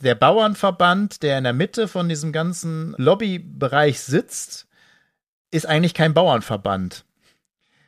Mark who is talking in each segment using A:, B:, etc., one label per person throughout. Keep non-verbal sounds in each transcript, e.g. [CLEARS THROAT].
A: der Bauernverband, der in der Mitte von diesem ganzen Lobbybereich sitzt, ist eigentlich kein Bauernverband.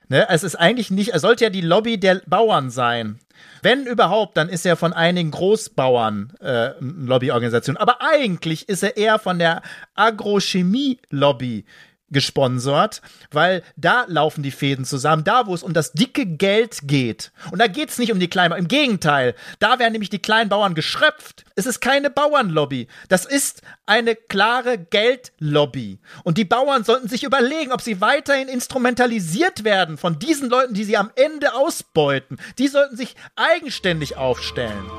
A: Ne? Es ist eigentlich nicht, er sollte ja die Lobby der Bauern sein. Wenn überhaupt, dann ist er von einigen Großbauern äh, Lobbyorganisation. Aber eigentlich ist er eher von der Agrochemie-Lobby gesponsert, weil da laufen die Fäden zusammen, da wo es um das dicke Geld geht. Und da geht es nicht um die kleinen, im Gegenteil, da werden nämlich die kleinen Bauern geschröpft. Es ist keine Bauernlobby, das ist eine klare Geldlobby. Und die Bauern sollten sich überlegen, ob sie weiterhin instrumentalisiert werden von diesen Leuten, die sie am Ende ausbeuten. Die sollten sich eigenständig aufstellen.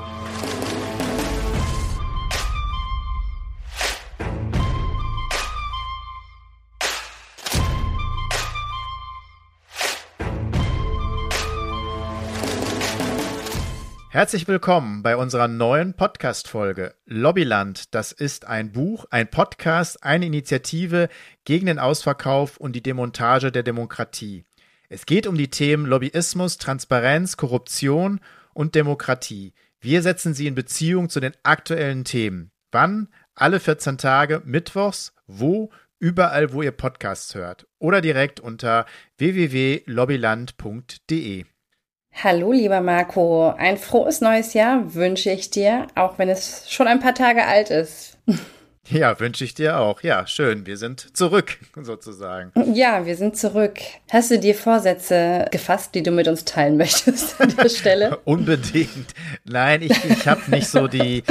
A: Herzlich willkommen bei unserer neuen Podcast-Folge Lobbyland. Das ist ein Buch, ein Podcast, eine Initiative gegen den Ausverkauf und die Demontage der Demokratie. Es geht um die Themen Lobbyismus, Transparenz, Korruption und Demokratie. Wir setzen sie in Beziehung zu den aktuellen Themen. Wann? Alle 14 Tage, mittwochs, wo? Überall, wo ihr Podcasts hört. Oder direkt unter www.lobbyland.de.
B: Hallo, lieber Marco. Ein frohes neues Jahr wünsche ich dir, auch wenn es schon ein paar Tage alt ist. [LAUGHS]
A: Ja, wünsche ich dir auch. Ja, schön. Wir sind zurück, [LAUGHS] sozusagen.
B: Ja, wir sind zurück. Hast du dir Vorsätze gefasst, die du mit uns teilen [LAUGHS] möchtest an der Stelle? [LAUGHS]
A: Unbedingt. Nein, ich, ich habe nicht so die,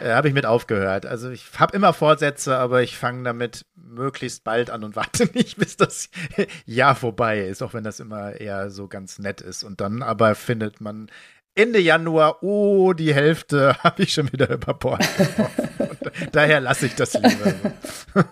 A: äh, habe ich mit aufgehört. Also ich habe immer Vorsätze, aber ich fange damit möglichst bald an und warte nicht, bis das Jahr vorbei ist, auch wenn das immer eher so ganz nett ist. Und dann aber findet man Ende Januar, oh, die Hälfte [LAUGHS] habe ich schon wieder über Bord Daher lasse ich das lieber. [LAUGHS]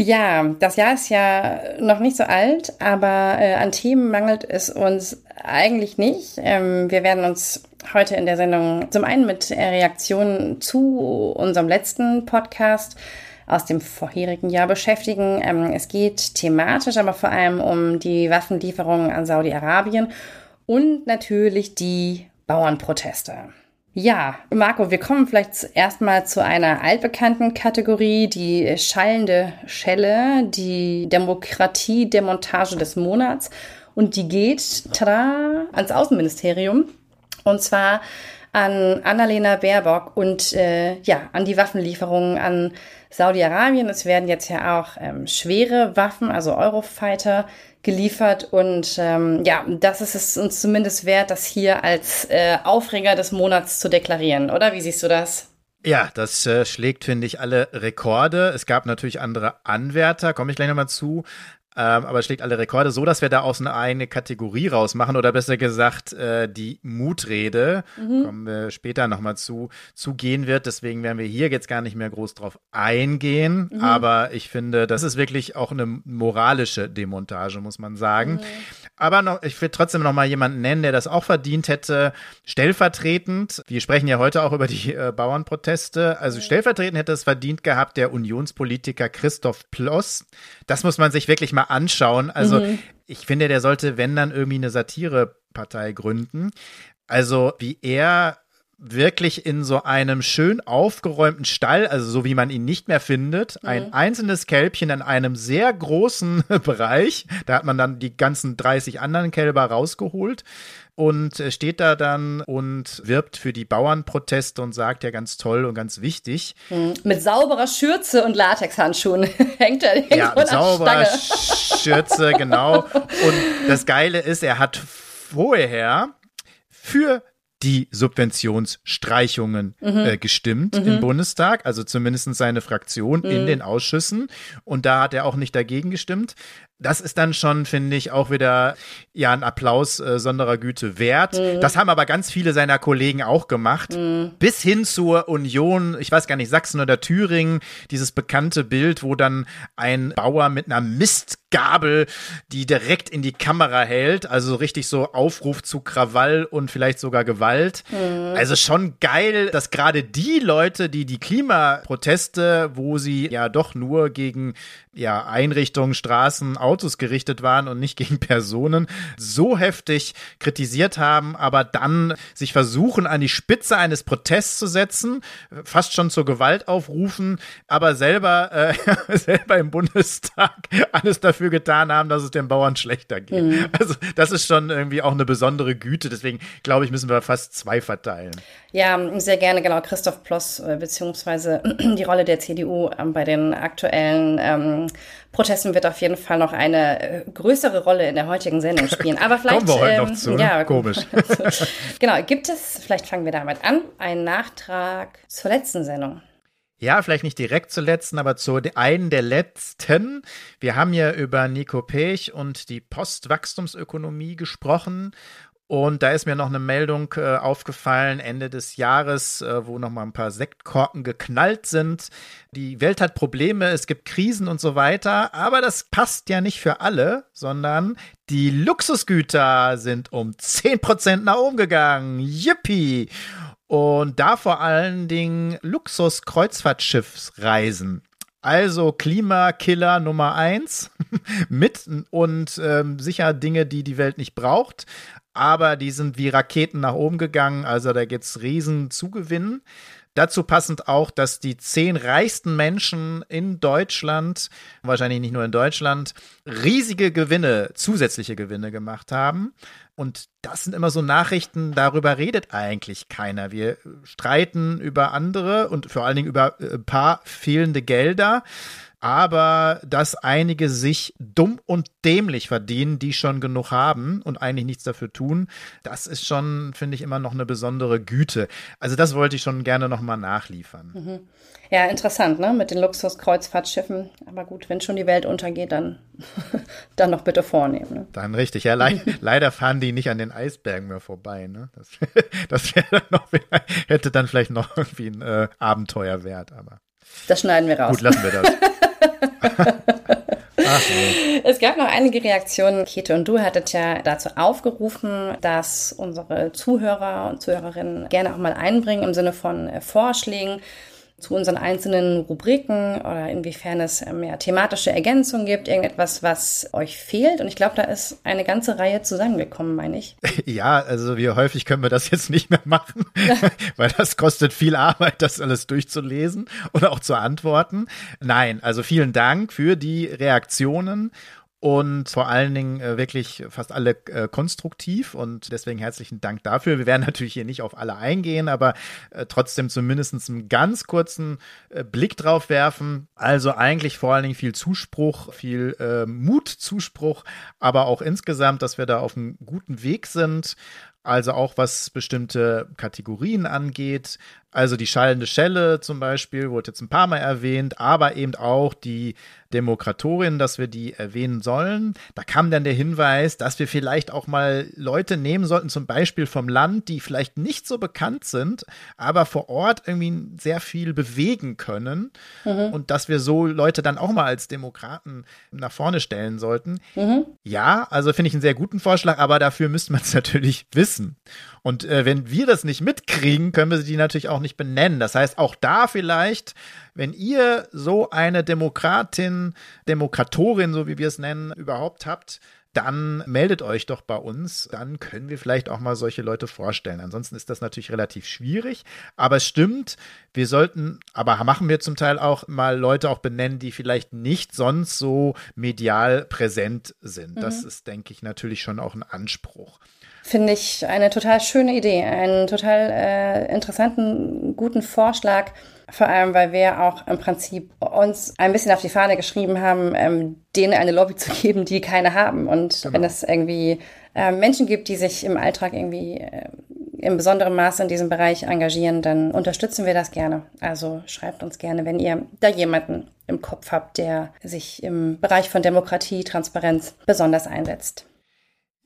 B: Ja, das Jahr ist ja noch nicht so alt, aber äh, an Themen mangelt es uns eigentlich nicht. Ähm, wir werden uns heute in der Sendung zum einen mit Reaktionen zu unserem letzten Podcast aus dem vorherigen Jahr beschäftigen. Ähm, es geht thematisch aber vor allem um die Waffenlieferungen an Saudi-Arabien und natürlich die Bauernproteste. Ja, Marco, wir kommen vielleicht erstmal zu einer altbekannten Kategorie, die schallende Schelle, die Demokratie-Demontage des Monats. Und die geht tada, ans Außenministerium. Und zwar an Annalena Baerbock und äh, ja, an die Waffenlieferungen an Saudi-Arabien. Es werden jetzt ja auch ähm, schwere Waffen, also Eurofighter, geliefert. Und ähm, ja, das ist es uns zumindest wert, das hier als äh, Aufreger des Monats zu deklarieren, oder? Wie siehst du das?
A: Ja, das äh, schlägt, finde ich, alle Rekorde. Es gab natürlich andere Anwärter, komme ich gleich nochmal zu ähm, aber schlägt alle Rekorde, so dass wir da aus einer eigene Kategorie rausmachen oder besser gesagt äh, die Mutrede, mhm. kommen wir später nochmal zu, zugehen wird. Deswegen werden wir hier jetzt gar nicht mehr groß drauf eingehen. Mhm. Aber ich finde, das ist wirklich auch eine moralische Demontage, muss man sagen. Mhm. Aber noch, ich will trotzdem noch mal jemanden nennen, der das auch verdient hätte. Stellvertretend, wir sprechen ja heute auch über die äh, Bauernproteste. Also stellvertretend hätte es verdient gehabt der Unionspolitiker Christoph Ploss. Das muss man sich wirklich mal anschauen. Also mhm. ich finde, der sollte, wenn dann irgendwie eine Satirepartei gründen. Also wie er wirklich in so einem schön aufgeräumten Stall, also so wie man ihn nicht mehr findet, mhm. ein einzelnes Kälbchen in einem sehr großen [LAUGHS] Bereich. Da hat man dann die ganzen 30 anderen Kälber rausgeholt und steht da dann und wirbt für die Bauernproteste und sagt ja ganz toll und ganz wichtig.
B: Mhm. Mit sauberer Schürze und Latexhandschuhen [LAUGHS] hängt er hängt
A: Ja, mit sauberer Schürze, genau. [LAUGHS] Und das Geile ist, er hat vorher für die Subventionsstreichungen mhm. äh, gestimmt mhm. im Bundestag, also zumindest seine Fraktion mhm. in den Ausschüssen. Und da hat er auch nicht dagegen gestimmt. Das ist dann schon, finde ich, auch wieder ja ein Applaus äh, sonderer Güte wert. Mhm. Das haben aber ganz viele seiner Kollegen auch gemacht. Mhm. Bis hin zur Union, ich weiß gar nicht, Sachsen oder Thüringen, dieses bekannte Bild, wo dann ein Bauer mit einer Mistgabel die direkt in die Kamera hält, also richtig so Aufruf zu Krawall und vielleicht sogar Gewalt. Mhm. Also schon geil, dass gerade die Leute, die die Klimaproteste, wo sie ja doch nur gegen ja Einrichtungen, Straßen, Autos gerichtet waren und nicht gegen Personen, so heftig kritisiert haben, aber dann sich versuchen, an die Spitze eines Protests zu setzen, fast schon zur Gewalt aufrufen, aber selber, äh, [LAUGHS] selber im Bundestag alles dafür getan haben, dass es den Bauern schlechter geht. Mhm. Also das ist schon irgendwie auch eine besondere Güte. Deswegen glaube ich, müssen wir fast zwei verteilen.
B: Ja, sehr gerne, genau. Christoph Ploss, äh, beziehungsweise [CLEARS THROAT] die Rolle der CDU ähm, bei den aktuellen ähm, Protesten wird auf jeden Fall noch eine äh, größere Rolle in der heutigen Sendung spielen. Aber vielleicht. [LAUGHS]
A: Kommen wir heute ähm, noch zu. Ne? Ja, komisch. [LAUGHS]
B: genau. Gibt es, vielleicht fangen wir damit an, einen Nachtrag zur letzten Sendung?
A: Ja, vielleicht nicht direkt zur letzten, aber zu einen der letzten. Wir haben ja über Nico Pech und die Postwachstumsökonomie gesprochen. Und da ist mir noch eine Meldung äh, aufgefallen, Ende des Jahres, äh, wo noch mal ein paar Sektkorken geknallt sind. Die Welt hat Probleme, es gibt Krisen und so weiter, aber das passt ja nicht für alle, sondern die Luxusgüter sind um 10% nach oben gegangen. Yippie! Und da vor allen Dingen Luxus-Kreuzfahrtschiffsreisen. Also Klimakiller Nummer eins [LAUGHS] mit und ähm, sicher Dinge, die die Welt nicht braucht aber die sind wie Raketen nach oben gegangen. Also da gibt es riesen Zugewinn. Dazu passend auch, dass die zehn reichsten Menschen in Deutschland, wahrscheinlich nicht nur in Deutschland, riesige Gewinne, zusätzliche Gewinne gemacht haben. Und das sind immer so Nachrichten, darüber redet eigentlich keiner. Wir streiten über andere und vor allen Dingen über ein äh, paar fehlende Gelder aber dass einige sich dumm und dämlich verdienen, die schon genug haben und eigentlich nichts dafür tun, das ist schon, finde ich, immer noch eine besondere Güte. Also das wollte ich schon gerne nochmal nachliefern. Mhm.
B: Ja, interessant, ne? Mit den Luxuskreuzfahrtschiffen. Aber gut, wenn schon die Welt untergeht, dann, [LAUGHS] dann noch bitte vornehmen. Ne?
A: Dann richtig. Ja, le [LAUGHS] leider fahren die nicht an den Eisbergen mehr vorbei. Ne? Das, [LAUGHS] das dann noch, hätte dann vielleicht noch irgendwie ein äh, Abenteuer wert, aber.
B: Das schneiden wir raus.
A: Gut, lassen wir das.
B: Es gab noch einige Reaktionen. Kete und du hattet ja dazu aufgerufen, dass unsere Zuhörer und Zuhörerinnen gerne auch mal einbringen im Sinne von äh, Vorschlägen zu unseren einzelnen Rubriken oder inwiefern es mehr ähm, thematische Ergänzungen gibt, irgendetwas, was euch fehlt. Und ich glaube, da ist eine ganze Reihe zusammengekommen, meine ich. [LAUGHS]
A: Ja, also wie häufig können wir das jetzt nicht mehr machen, [LAUGHS] [LAUGHS] weil das kostet viel Arbeit, das alles durchzulesen oder auch zu antworten. Nein, also vielen Dank für die Reaktionen und vor allen Dingen äh, wirklich fast alle äh, konstruktiv und deswegen herzlichen Dank dafür. Wir werden [LAUGHS] natürlich hier nicht auf alle eingehen, aber äh, trotzdem zumindest einen ganz kurzen äh, Blick drauf werfen. Also eigentlich vor allen Dingen viel Zuspruch, viel äh, Mutzuspruch, aber auch insgesamt, dass wir da auf einem guten Weg sind. Also auch was bestimmte Kategorien angeht, also die schallende Schelle zum Beispiel wurde jetzt ein paar Mal erwähnt, aber eben auch die Demokratorin, dass wir die erwähnen sollen. Da kam dann der Hinweis, dass wir vielleicht auch mal Leute nehmen sollten, zum Beispiel vom Land, die vielleicht nicht so bekannt sind, aber vor Ort irgendwie sehr viel bewegen können. Mhm. Und dass wir so Leute dann auch mal als Demokraten nach vorne stellen sollten. Mhm. Ja, also finde ich einen sehr guten Vorschlag, aber dafür müsste man es [LAUGHS] natürlich wissen. Und äh, wenn wir das nicht mitkriegen, können wir sie natürlich auch nicht benennen. Das heißt, auch da vielleicht, wenn ihr so eine Demokratin, Demokratorin, so wie wir es nennen, überhaupt habt, dann meldet euch doch bei uns. Dann können wir vielleicht auch mal solche Leute vorstellen. Ansonsten ist das natürlich relativ schwierig. Aber es stimmt, wir sollten, aber machen wir zum Teil auch mal Leute auch benennen, die vielleicht nicht sonst so medial präsent sind. Mhm. Das ist, denke ich, natürlich schon auch ein Anspruch.
B: Finde ich eine total schöne Idee, einen total äh, interessanten, guten Vorschlag. Vor allem, weil wir auch im Prinzip uns ein bisschen auf die Fahne geschrieben haben, ähm, denen eine Lobby zu geben, die keine haben. Und genau. wenn es irgendwie äh, Menschen gibt, die sich im Alltag irgendwie äh, im besonderen Maße in diesem Bereich engagieren, dann unterstützen wir das gerne. Also schreibt uns gerne, wenn ihr da jemanden im Kopf habt, der sich im Bereich von Demokratie, Transparenz besonders einsetzt.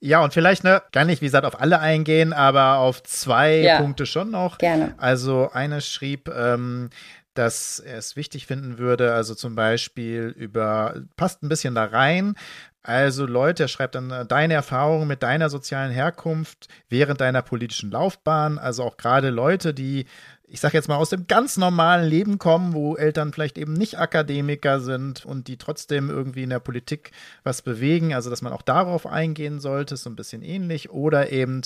A: Ja, und vielleicht, ne, gar nicht, wie gesagt, auf alle eingehen, aber auf zwei ja, Punkte schon noch.
B: Gerne.
A: Also eine schrieb, ähm, dass er es wichtig finden würde, also zum Beispiel über, passt ein bisschen da rein, also Leute, er schreibt dann äh, deine Erfahrungen mit deiner sozialen Herkunft während deiner politischen Laufbahn, also auch gerade Leute, die ich sage jetzt mal, aus dem ganz normalen Leben kommen, wo Eltern vielleicht eben nicht Akademiker sind und die trotzdem irgendwie in der Politik was bewegen. Also, dass man auch darauf eingehen sollte, ist so ein bisschen ähnlich. Oder eben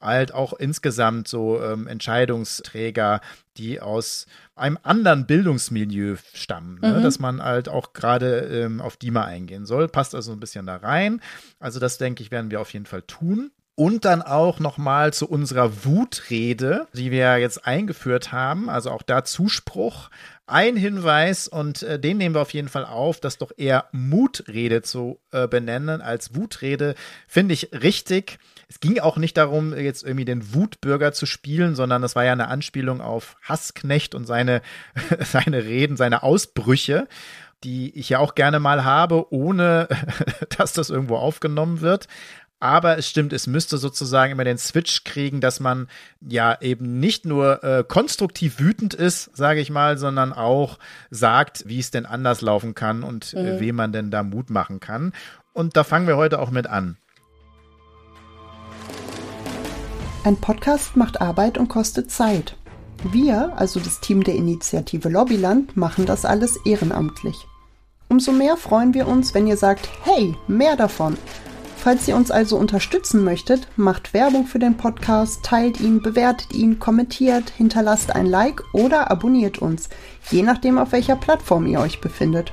A: halt auch insgesamt so ähm, Entscheidungsträger, die aus einem anderen Bildungsmilieu stammen, ne? mhm. dass man halt auch gerade ähm, auf die mal eingehen soll. Passt also ein bisschen da rein. Also das denke ich, werden wir auf jeden Fall tun. Und dann auch nochmal zu unserer Wutrede, die wir jetzt eingeführt haben. Also auch da Zuspruch. Ein Hinweis, und äh, den nehmen wir auf jeden Fall auf, das doch eher Mutrede zu äh, benennen als Wutrede, finde ich richtig. Es ging auch nicht darum, jetzt irgendwie den Wutbürger zu spielen, sondern es war ja eine Anspielung auf Hassknecht und seine, [LAUGHS] seine Reden, seine Ausbrüche die ich ja auch gerne mal habe, ohne [LAUGHS] dass das irgendwo aufgenommen wird. Aber es stimmt, es müsste sozusagen immer den Switch kriegen, dass man ja eben nicht nur äh, konstruktiv wütend ist, sage ich mal, sondern auch sagt, wie es denn anders laufen kann und äh, mhm. äh, wem man denn da Mut machen kann. Und da fangen wir heute auch mit an.
C: Ein Podcast macht Arbeit und kostet Zeit. Wir, also das Team der Initiative Lobbyland, machen das alles ehrenamtlich. Umso mehr freuen wir uns, wenn ihr sagt, hey, mehr davon. Falls ihr uns also unterstützen möchtet, macht Werbung für den Podcast, teilt ihn, bewertet ihn, kommentiert, hinterlasst ein Like oder abonniert uns, je nachdem auf welcher Plattform ihr euch befindet.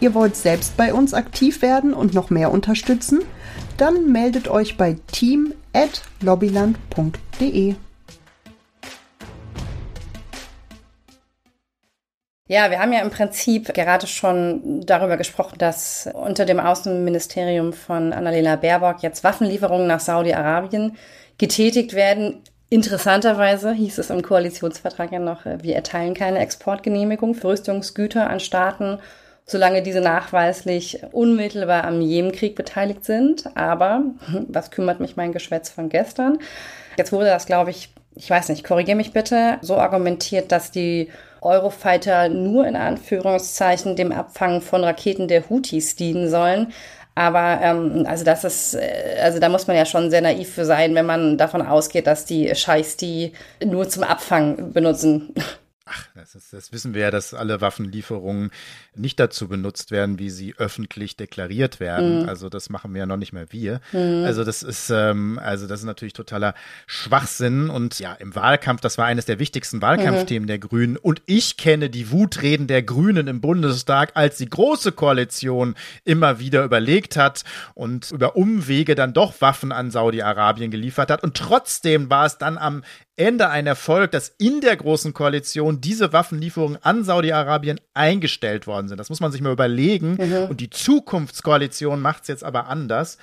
C: Ihr wollt selbst bei uns aktiv werden und noch mehr unterstützen? Dann meldet euch bei team@lobbyland.de.
B: Ja, wir haben ja im Prinzip gerade schon darüber gesprochen, dass unter dem Außenministerium von Annalena Baerbock jetzt Waffenlieferungen nach Saudi-Arabien getätigt werden. Interessanterweise hieß es im Koalitionsvertrag ja noch, wir erteilen keine Exportgenehmigung für Rüstungsgüter an Staaten, solange diese nachweislich unmittelbar am Jemenkrieg beteiligt sind. Aber [LAUGHS] was kümmert mich mein Geschwätz von gestern? Jetzt wurde das, glaube ich, ich weiß nicht, korrigiere mich bitte, so argumentiert, dass die Eurofighter nur in Anführungszeichen dem Abfangen von Raketen der Houthis dienen sollen. Aber ähm, also das ist, äh, also da muss man ja schon sehr naiv für sein, wenn man davon ausgeht, dass die Scheiß die nur zum Abfangen benutzen.
A: Ach, das, ist, das, wissen wir ja, dass alle Waffenlieferungen nicht dazu benutzt werden, wie sie öffentlich deklariert werden. Mhm. Also das machen wir ja noch nicht mehr wir. Mhm. Also das ist, ähm, also das ist natürlich totaler Schwachsinn. Und ja, im Wahlkampf, das war eines der wichtigsten Wahlkampfthemen mhm. der Grünen. Und ich kenne die Wutreden der Grünen im Bundestag, als die große Koalition immer wieder überlegt hat und über Umwege dann doch Waffen an Saudi-Arabien geliefert hat. Und trotzdem war es dann am Ende ein Erfolg, dass in der Großen Koalition diese Waffenlieferungen an Saudi-Arabien eingestellt worden sind. Das muss man sich mal überlegen. Mhm. Und die Zukunftskoalition macht es jetzt aber anders.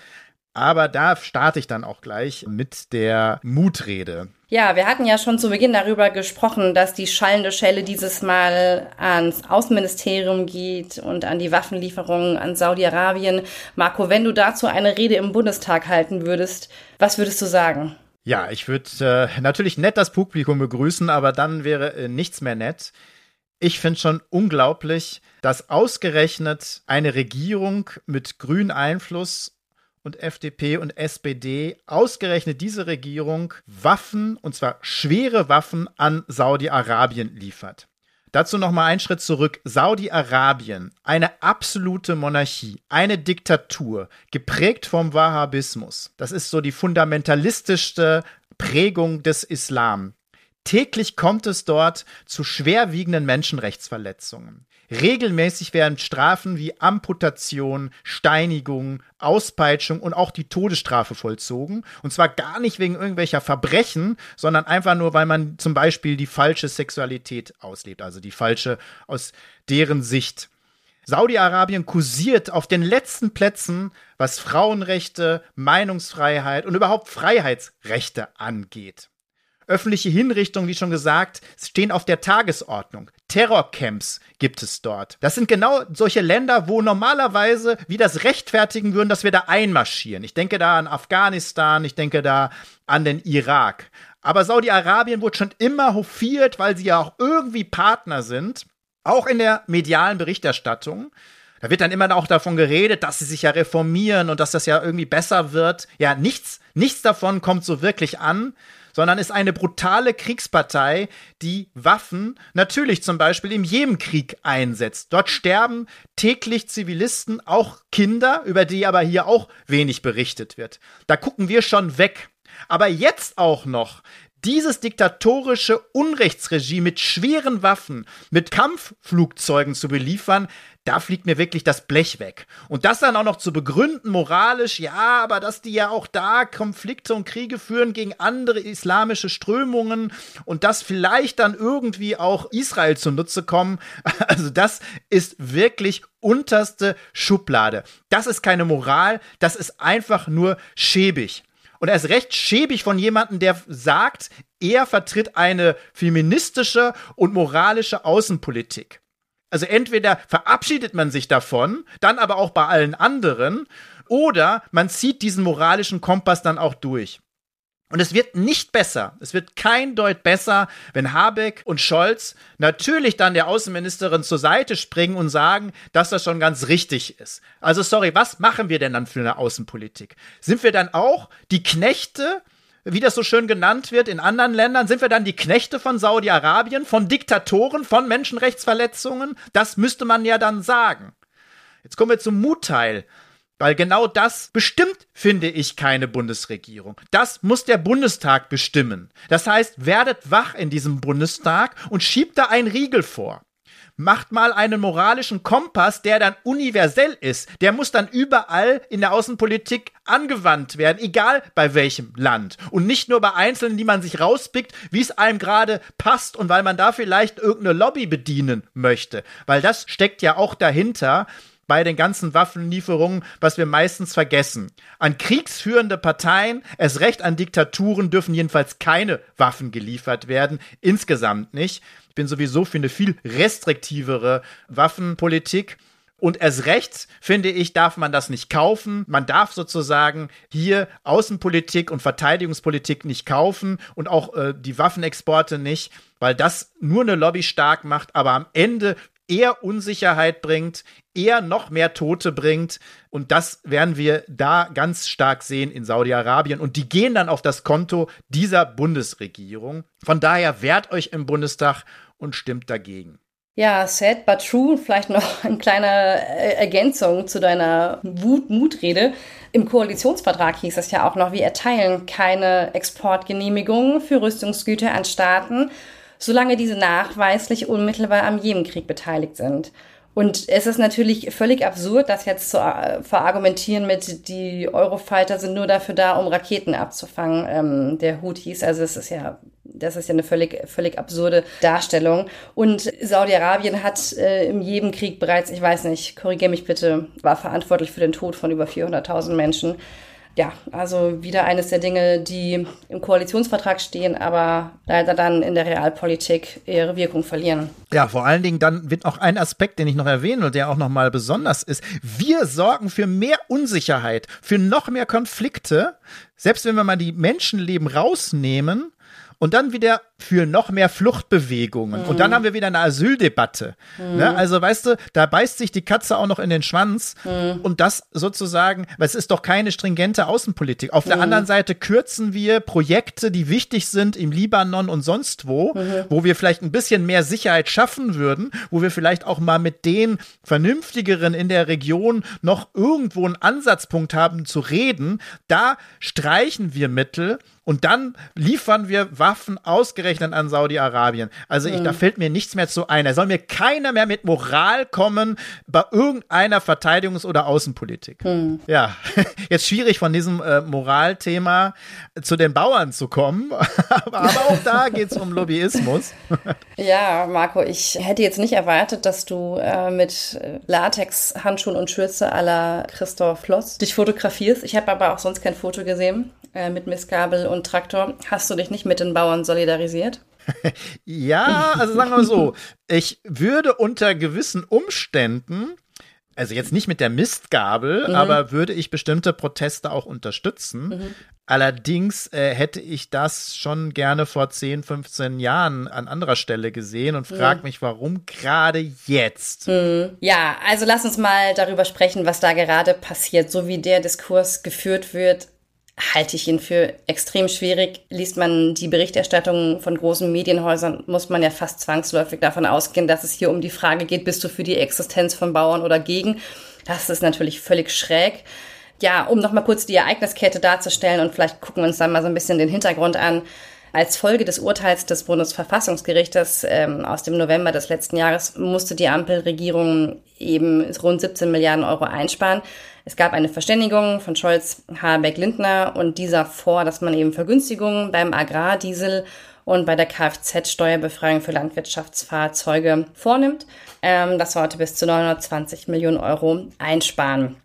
A: Aber da starte ich dann auch gleich mit der Mutrede.
B: Ja, wir hatten ja schon zu Beginn darüber gesprochen, dass die schallende Schelle dieses Mal ans Außenministerium geht und an die Waffenlieferungen an Saudi-Arabien. Marco, wenn du dazu eine Rede im Bundestag halten würdest, was würdest du sagen?
A: Ja, ich würde äh, natürlich nett das Publikum begrüßen, aber dann wäre äh, nichts mehr nett. Ich finde schon unglaublich, dass ausgerechnet eine Regierung mit grünem Einfluss und FDP und SPD, ausgerechnet diese Regierung Waffen, und zwar schwere Waffen, an Saudi-Arabien liefert. Dazu noch mal einen Schritt zurück. Saudi-Arabien, eine absolute Monarchie, eine Diktatur, geprägt vom Wahhabismus. Das ist so die fundamentalistischste Prägung des Islam. Täglich kommt es dort zu schwerwiegenden Menschenrechtsverletzungen. Regelmäßig werden Strafen wie Amputation, Steinigung, Auspeitschung und auch die Todesstrafe vollzogen. Und zwar gar nicht wegen irgendwelcher Verbrechen, sondern einfach nur, weil man zum Beispiel die falsche Sexualität auslebt, also die falsche aus deren Sicht. Saudi-Arabien kursiert auf den letzten Plätzen, was Frauenrechte, Meinungsfreiheit und überhaupt Freiheitsrechte angeht. Öffentliche Hinrichtungen, wie schon gesagt, stehen auf der Tagesordnung. Terrorcamps gibt es dort. Das sind genau solche Länder, wo normalerweise wir das rechtfertigen würden, dass wir da einmarschieren. Ich denke da an Afghanistan, ich denke da an den Irak. Aber Saudi-Arabien wurde schon immer hofiert, weil sie ja auch irgendwie Partner sind, auch in der medialen Berichterstattung. Da wird dann immer auch davon geredet, dass sie sich ja reformieren und dass das ja irgendwie besser wird. Ja, nichts, nichts davon kommt so wirklich an sondern ist eine brutale Kriegspartei, die Waffen natürlich zum Beispiel im Jemenkrieg einsetzt. Dort sterben täglich Zivilisten, auch Kinder, über die aber hier auch wenig berichtet wird. Da gucken wir schon weg. Aber jetzt auch noch dieses diktatorische Unrechtsregime mit schweren Waffen, mit Kampfflugzeugen zu beliefern, da fliegt mir wirklich das Blech weg. Und das dann auch noch zu begründen, moralisch, ja, aber dass die ja auch da Konflikte und Kriege führen gegen andere islamische Strömungen und das vielleicht dann irgendwie auch Israel zunutze kommen, [LAUGHS] also das ist wirklich unterste Schublade. Das ist keine Moral, das ist einfach nur schäbig. Und er ist recht schäbig von jemandem, der sagt, er vertritt eine feministische und moralische Außenpolitik. Also entweder verabschiedet man sich davon, dann aber auch bei allen anderen, oder man zieht diesen moralischen Kompass dann auch durch. Und es wird nicht besser, es wird kein Deut besser, wenn Habeck und Scholz natürlich dann der Außenministerin zur Seite springen und sagen, dass das schon ganz richtig ist. Also sorry, was machen wir denn dann für eine Außenpolitik? Sind wir dann auch die Knechte, wie das so schön genannt wird in anderen Ländern, sind wir dann die Knechte von Saudi-Arabien, von Diktatoren, von Menschenrechtsverletzungen? Das müsste man ja dann sagen. Jetzt kommen wir zum Mutteil. Weil genau das bestimmt, finde ich, keine Bundesregierung. Das muss der Bundestag bestimmen. Das heißt, werdet wach in diesem Bundestag und schiebt da einen Riegel vor. Macht mal einen moralischen Kompass, der dann universell ist. Der muss dann überall in der Außenpolitik angewandt werden, egal bei welchem Land. Und nicht nur bei Einzelnen, die man sich rauspickt, wie es einem gerade passt und weil man da vielleicht irgendeine Lobby bedienen möchte. Weil das steckt ja auch dahinter bei den ganzen Waffenlieferungen, was wir meistens vergessen. An kriegsführende Parteien, es recht an Diktaturen, dürfen jedenfalls keine Waffen geliefert werden. Insgesamt nicht. Ich bin sowieso für eine viel restriktivere Waffenpolitik. Und erst recht, finde ich, darf man das nicht kaufen. Man darf sozusagen hier Außenpolitik und Verteidigungspolitik nicht kaufen und auch äh, die Waffenexporte nicht, weil das nur eine Lobby stark macht, aber am Ende eher Unsicherheit bringt, eher noch mehr Tote bringt. Und das werden wir da ganz stark sehen in Saudi-Arabien. Und die gehen dann auf das Konto dieser Bundesregierung. Von daher wehrt euch im Bundestag und stimmt dagegen.
B: Ja, sad but true. Vielleicht noch eine kleine äh, Ergänzung zu deiner Wut-Mutrede. Im Koalitionsvertrag hieß es ja auch noch, wir erteilen keine Exportgenehmigungen für Rüstungsgüter an Staaten, solange diese nachweislich unmittelbar am Jemenkrieg beteiligt sind. Und es ist natürlich völlig absurd, das jetzt zu äh, verargumentieren mit, die Eurofighter sind nur dafür da, um Raketen abzufangen, ähm, der Houthis. Also es ist ja, das ist ja eine völlig, völlig absurde Darstellung. Und Saudi-Arabien hat äh, im Jemenkrieg bereits, ich weiß nicht, korrigiere mich bitte, war verantwortlich für den Tod von über 400.000 Menschen ja, also wieder eines der Dinge, die im Koalitionsvertrag stehen, aber leider dann in der Realpolitik ihre Wirkung verlieren.
A: Ja, vor allen Dingen dann wird auch ein Aspekt, den ich noch erwähne und der auch noch mal besonders ist. Wir sorgen für mehr Unsicherheit, für noch mehr Konflikte. Selbst wenn wir mal die Menschenleben rausnehmen, und dann wieder für noch mehr Fluchtbewegungen. Mhm. Und dann mhm. haben wir wieder eine Asyldebatte. Mhm. Ne? Also, weißt du, da beißt sich die Katze auch noch in den Schwanz. Mhm. Und das sozusagen, weil es ist doch keine stringente Außenpolitik. Auf der mhm. anderen Seite kürzen wir Projekte, die wichtig sind im Libanon und sonst wo, mhm. wo wir vielleicht ein bisschen mehr Sicherheit schaffen würden, wo wir vielleicht auch mal mit den Vernünftigeren in der Region noch irgendwo einen Ansatzpunkt haben zu reden. Da streichen wir Mittel und dann liefern wir Waffen ausgerechnet an Saudi-Arabien. Also ich, mhm. da fällt mir nichts mehr zu ein. Da soll mir keiner mehr mit Moral kommen bei irgendeiner Verteidigungs- oder Außenpolitik. Mhm. Ja, [LAUGHS] jetzt schwierig von diesem äh, Moralthema zu den Bauern zu kommen. [LAUGHS] aber auch da geht es um Lobbyismus. [LAUGHS]
B: ja, Marco, ich hätte jetzt nicht erwartet, dass du äh, mit Latex-Handschuhen und Schürze la Christoph Floss dich fotografierst. Ich habe aber auch sonst kein Foto gesehen äh, mit Mistgabel und Traktor. Hast du dich nicht mit den Bauern solidarisiert? [LAUGHS]
A: ja, also sagen wir mal so, ich würde unter gewissen Umständen also jetzt nicht mit der Mistgabel, mhm. aber würde ich bestimmte Proteste auch unterstützen. Mhm. Allerdings äh, hätte ich das schon gerne vor 10, 15 Jahren an anderer Stelle gesehen und frage mhm. mich, warum gerade jetzt?
B: Mhm. Ja, also lass uns mal darüber sprechen, was da gerade passiert. So wie der Diskurs geführt wird, halte ich ihn für extrem schwierig. Liest man die Berichterstattung von großen Medienhäusern, muss man ja fast zwangsläufig davon ausgehen, dass es hier um die Frage geht, bist du für die Existenz von Bauern oder gegen? Das ist natürlich völlig schräg. Ja, um nochmal kurz die Ereigniskette darzustellen und vielleicht gucken wir uns dann mal so ein bisschen den Hintergrund an. Als Folge des Urteils des Bundesverfassungsgerichtes ähm, aus dem November des letzten Jahres musste die Ampelregierung eben rund 17 Milliarden Euro einsparen. Es gab eine Verständigung von Scholz, Habeck, Lindner und dieser vor, dass man eben Vergünstigungen beim Agrardiesel und bei der Kfz-Steuerbefreiung für Landwirtschaftsfahrzeuge vornimmt. Ähm, das sollte bis zu 920 Millionen Euro einsparen.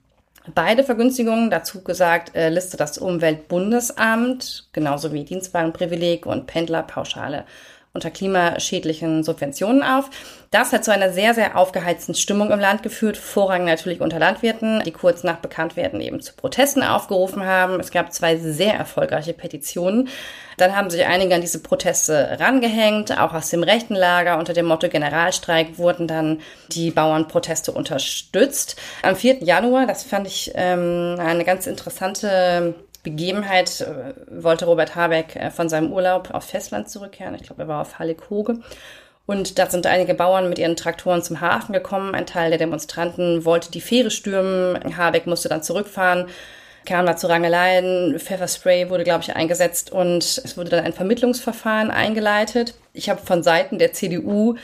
B: Beide Vergünstigungen, dazu gesagt, äh, listet das Umweltbundesamt, genauso wie Dienstwagenprivileg und Pendlerpauschale unter klimaschädlichen Subventionen auf. Das hat zu einer sehr, sehr aufgeheizten Stimmung im Land geführt, vorrangig natürlich unter Landwirten, die kurz nach Bekanntwerden eben zu Protesten aufgerufen haben. Es gab zwei sehr erfolgreiche Petitionen. Dann haben sich einige an diese Proteste rangehängt, auch aus dem rechten Lager. Unter dem Motto Generalstreik wurden dann die Bauernproteste unterstützt. Am 4. Januar, das fand ich ähm, eine ganz interessante Begebenheit äh, wollte Robert Habeck äh, von seinem Urlaub auf Festland zurückkehren. Ich glaube, er war auf Hallig-Hoge. Und da sind einige Bauern mit ihren Traktoren zum Hafen gekommen. Ein Teil der Demonstranten wollte die Fähre stürmen. Habeck musste dann zurückfahren. Kam da zu Rangeleien. Pfefferspray wurde, glaube ich, eingesetzt und es wurde dann ein Vermittlungsverfahren eingeleitet. Ich habe von Seiten der CDU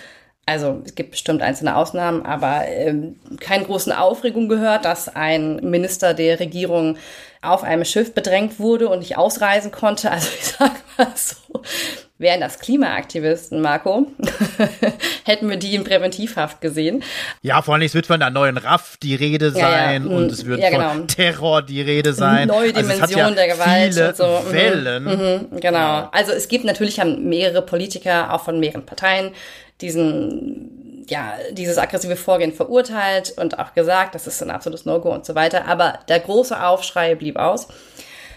B: also es gibt bestimmt einzelne Ausnahmen, aber ähm, keine großen Aufregung gehört, dass ein Minister der Regierung auf einem Schiff bedrängt wurde und nicht ausreisen konnte. [LAUGHS] Also ich sag mal so, wären das Klimaaktivisten, Marco, [LAUGHS] hätten wir die in Präventivhaft gesehen.
A: Ja, vor allem es wird von der neuen RAF die Rede sein ja, ja. und es wird ja, genau. von Terror die Rede sein.
B: Neue Dimension also der Gewalt
A: viele und so. Mhm. Wellen.
B: Mhm, genau. Also es gibt natürlich haben mehrere Politiker, auch von mehreren Parteien, diesen, ja, dieses aggressive Vorgehen verurteilt und auch gesagt, das ist ein absolutes No-Go und so weiter. Aber der große Aufschrei blieb aus.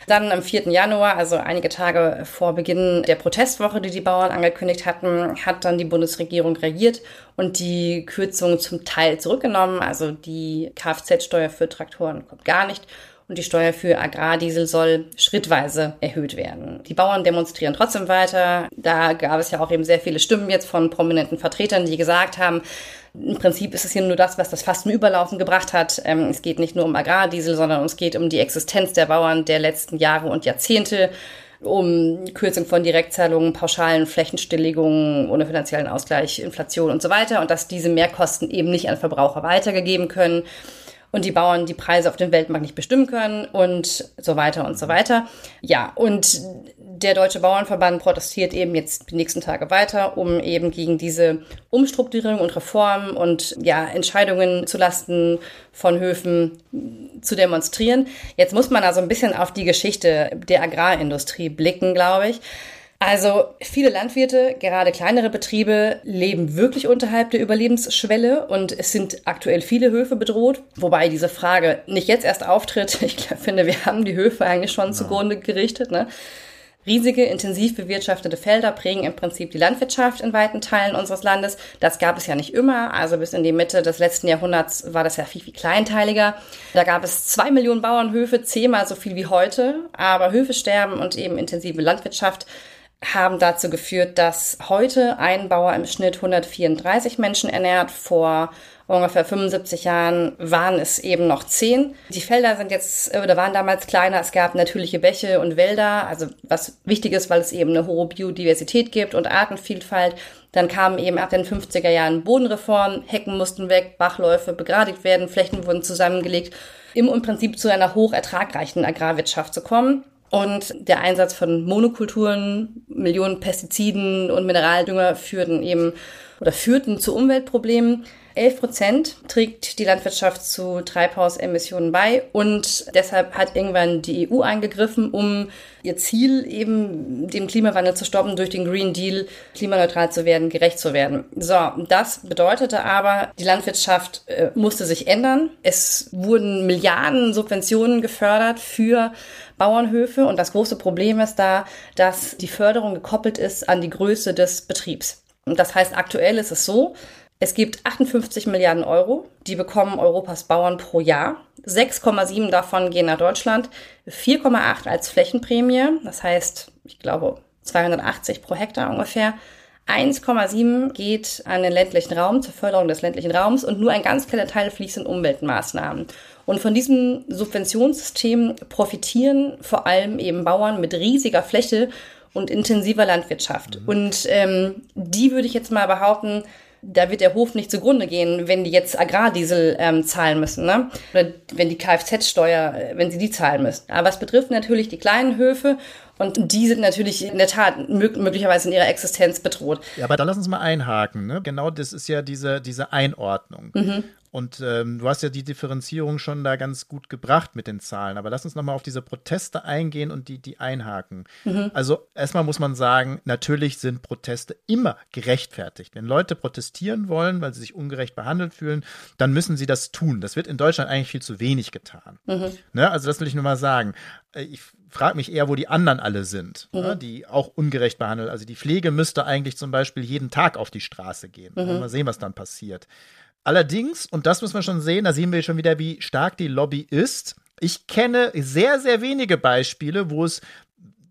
B: Dann am 4. Januar, also einige Tage vor Beginn der Protestwoche, die die Bauern angekündigt hatten, hat dann die Bundesregierung reagiert und die Kürzungen zum Teil zurückgenommen. Also die Kfz-Steuer für Traktoren kommt gar nicht und die Steuer für Agrardiesel soll schrittweise erhöht werden. Die Bauern demonstrieren trotzdem weiter. Da gab es ja auch eben sehr viele Stimmen jetzt von prominenten Vertretern, die gesagt haben, im Prinzip ist es hier nur das, was das fast zum Überlaufen gebracht hat. Ähm, es geht nicht nur um Agrardiesel, sondern es geht um die Existenz der Bauern der letzten Jahre und Jahrzehnte um Kürzung von Direktzahlungen, pauschalen Flächenstilllegungen ohne finanziellen Ausgleich, Inflation und so weiter und dass diese Mehrkosten eben nicht an Verbraucher weitergegeben können und die Bauern die Preise auf dem Weltmarkt nicht bestimmen können und so weiter und so weiter. Ja, und der Deutsche Bauernverband protestiert eben jetzt die nächsten Tage weiter, um eben gegen diese Umstrukturierung und Reformen und ja, Entscheidungen zulasten von Höfen zu demonstrieren. Jetzt muss man also ein bisschen auf die Geschichte der Agrarindustrie blicken, glaube ich. Also viele Landwirte, gerade kleinere Betriebe, leben wirklich unterhalb der Überlebensschwelle und es sind aktuell viele Höfe bedroht, wobei diese Frage nicht jetzt erst auftritt. [LAUGHS] Ich finde, wir haben die Höfe eigentlich schon zugrunde gerichtet. Ne? Riesige, intensiv bewirtschaftete Felder prägen im Prinzip die Landwirtschaft in weiten Teilen unseres Landes. Das gab es ja nicht immer. Also bis in die Mitte des letzten Jahrhunderts war das ja viel, viel kleinteiliger. Da gab es zwei Millionen Bauernhöfe, zehnmal so viel wie heute. Aber Höfe sterben und eben intensive Landwirtschaft haben dazu geführt, dass heute ein Bauer im Schnitt 134 Menschen ernährt. Vor ungefähr 75 Jahren waren es eben noch 10. Die Felder sind jetzt oder waren damals kleiner. Es gab natürliche Bäche und Wälder, also was wichtig ist, weil es eben eine hohe Biodiversität gibt und Artenvielfalt. Dann kamen eben ab den 50er Jahren Bodenreformen, Hecken mussten weg, Bachläufe begradigt werden, Flächen wurden zusammengelegt, um im Prinzip zu einer hochertragreichen Agrarwirtschaft zu kommen. Und der Einsatz von Monokulturen, Millionen Pestiziden und Mineraldünger führten eben oder führten zu Umweltproblemen. 11 Prozent trägt die Landwirtschaft zu Treibhausemissionen bei und deshalb hat irgendwann die EU eingegriffen, um ihr Ziel eben dem Klimawandel zu stoppen, durch den Green Deal klimaneutral zu werden, gerecht zu werden. So, das bedeutete aber, die Landwirtschaft äh, musste sich ändern. Es wurden Milliarden Subventionen gefördert für Bauernhöfe und das große Problem ist da, dass die Förderung gekoppelt ist an die Größe des Betriebs. Und das heißt, aktuell ist es so, Es gibt 58 Milliarden Euro, die bekommen Europas Bauern pro Jahr. 6,7 davon gehen nach Deutschland, 4,8 als Flächenprämie, das heißt, ich glaube 280 pro Hektar ungefähr. 1,7 geht an den ländlichen Raum, zur Förderung des ländlichen Raums und nur ein ganz kleiner Teil fließt in Umweltmaßnahmen. Und von diesem Subventionssystem profitieren vor allem eben Bauern mit riesiger Fläche und intensiver Landwirtschaft. Mhm. Und ähm, die würde ich jetzt mal behaupten, da wird der Hof nicht zugrunde gehen, wenn die jetzt Agrardiesel ähm, zahlen müssen, ne? Oder wenn die Kfz-Steuer, äh, wenn sie die zahlen müssen. Aber es betrifft natürlich die kleinen Höfe und die sind natürlich in der Tat möglicherweise in ihrer Existenz bedroht.
A: Ja, aber da lass uns mal einhaken. Ne? Genau das ist ja diese, diese Einordnung. Mhm. Und ähm, du hast ja die Differenzierung schon da ganz gut gebracht mit den Zahlen. Aber lass uns nochmal auf diese Proteste eingehen und die, die einhaken. Mhm. Also erstmal muss man sagen, natürlich sind Proteste immer gerechtfertigt. Wenn Leute protestieren wollen, weil sie sich ungerecht behandelt fühlen, dann müssen sie das tun. Das wird in Deutschland eigentlich viel zu wenig getan. Mhm. Ne? Also das will ich nur mal sagen. Äh, ich frage mich eher, wo die anderen alle sind, ne? mhm. ne? die auch ungerecht behandelt. Also die Pflege müsste eigentlich zum Beispiel jeden Tag auf die Straße gehen. Mhm. Mal sehen, was dann passiert. Allerdings, und das muss man schon sehen, da sehen wir schon wieder, wie stark die Lobby ist. Ich kenne sehr, sehr wenige Beispiele, wo es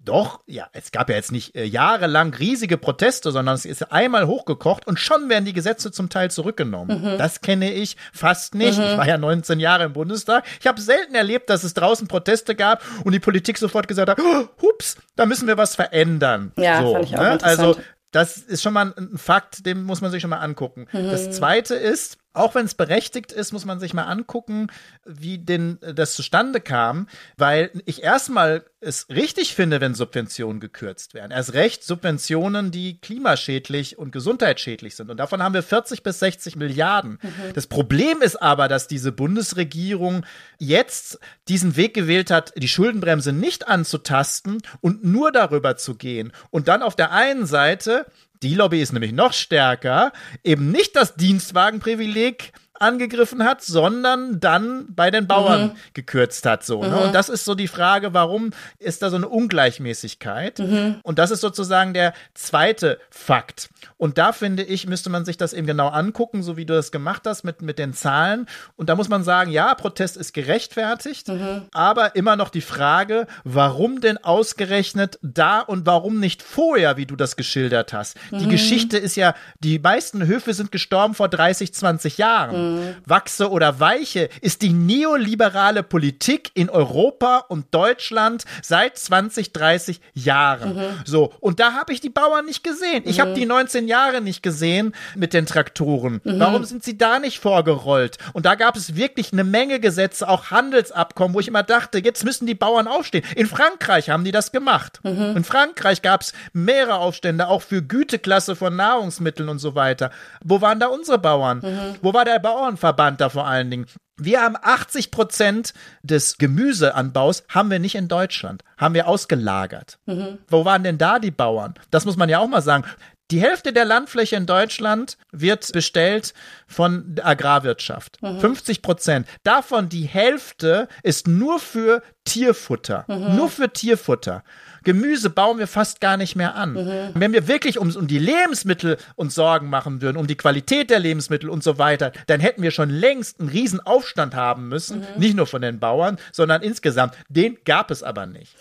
A: doch, ja, es gab ja jetzt nicht äh, jahrelang riesige Proteste, sondern es ist einmal hochgekocht und schon werden die Gesetze zum Teil zurückgenommen. Mhm. Das kenne ich fast nicht. Mhm. Ich war ja 19 Jahre im Bundestag. Ich habe selten erlebt, dass es draußen Proteste gab und die Politik sofort gesagt hat, oh, hups, da müssen wir was verändern.
B: Ja, so, fand ich auch
A: ne? Also das ist schon mal ein Fakt, den muss man sich schon mal angucken. Mhm. Das zweite ist, auch wenn es berechtigt ist, muss man sich mal angucken, wie denn äh, das zustande kam, weil ich erstmal es richtig finde, wenn Subventionen gekürzt werden. Erst recht Subventionen, die klimaschädlich und gesundheitsschädlich sind. Und davon haben wir 40 bis 60 Milliarden. Mhm. Das Problem ist aber, dass diese Bundesregierung jetzt diesen Weg gewählt hat, die Schuldenbremse nicht anzutasten und nur darüber zu gehen. Und dann auf der einen Seite die Lobby ist nämlich noch stärker, eben nicht das Dienstwagenprivileg angegriffen hat, sondern dann bei den Bauern mhm. gekürzt hat. So, ne? mhm. Und das ist so die Frage, warum ist da so eine Ungleichmäßigkeit? Mhm. Und das ist sozusagen der zweite Fakt. Und da finde ich, müsste man sich das eben genau angucken, so wie du das gemacht hast mit, mit den Zahlen. Und da muss man sagen, ja, Protest ist gerechtfertigt, mhm. aber immer noch die Frage, warum denn ausgerechnet da und warum nicht vorher, wie du das geschildert hast? Die mhm. Geschichte ist ja, die meisten Höfe sind gestorben vor 30, 20 Jahren. Wachse oder weiche ist die neoliberale Politik in Europa und Deutschland seit 20, 30 Jahren. Mhm. So, und da habe ich die Bauern nicht gesehen. Ich mhm. habe die 19 Jahre nicht gesehen mit den Traktoren. Warum sind sie da nicht vorgerollt? Und da gab es wirklich eine Menge Gesetze, auch Handelsabkommen, wo ich immer dachte, jetzt müssen die Bauern aufstehen. In Frankreich haben die das gemacht. In Frankreich gab es mehrere Aufstände, auch für Güteklasse von Nahrungsmitteln und so weiter. Wo waren da unsere Bauern? Wo war der Bauer? Bauernverband da vor allen Dingen. Wir haben 80 Prozent des Gemüseanbaus haben wir nicht in Deutschland, haben wir ausgelagert. Mhm. Wo waren denn da die Bauern? Das muss man ja auch mal sagen. Die Hälfte der Landfläche in Deutschland wird bestellt von der Agrarwirtschaft. Mhm. 50 Prozent. Davon die Hälfte ist nur für Tierfutter. Mhm. Nur für Tierfutter. Gemüse bauen wir fast gar nicht mehr an. Mhm. Wenn wir wirklich um, um die Lebensmittel uns Sorgen machen würden, um die Qualität der Lebensmittel und so weiter, dann hätten wir schon längst einen riesen Aufstand haben müssen. Mhm. Nicht nur von den Bauern, sondern insgesamt. Den gab es aber nicht.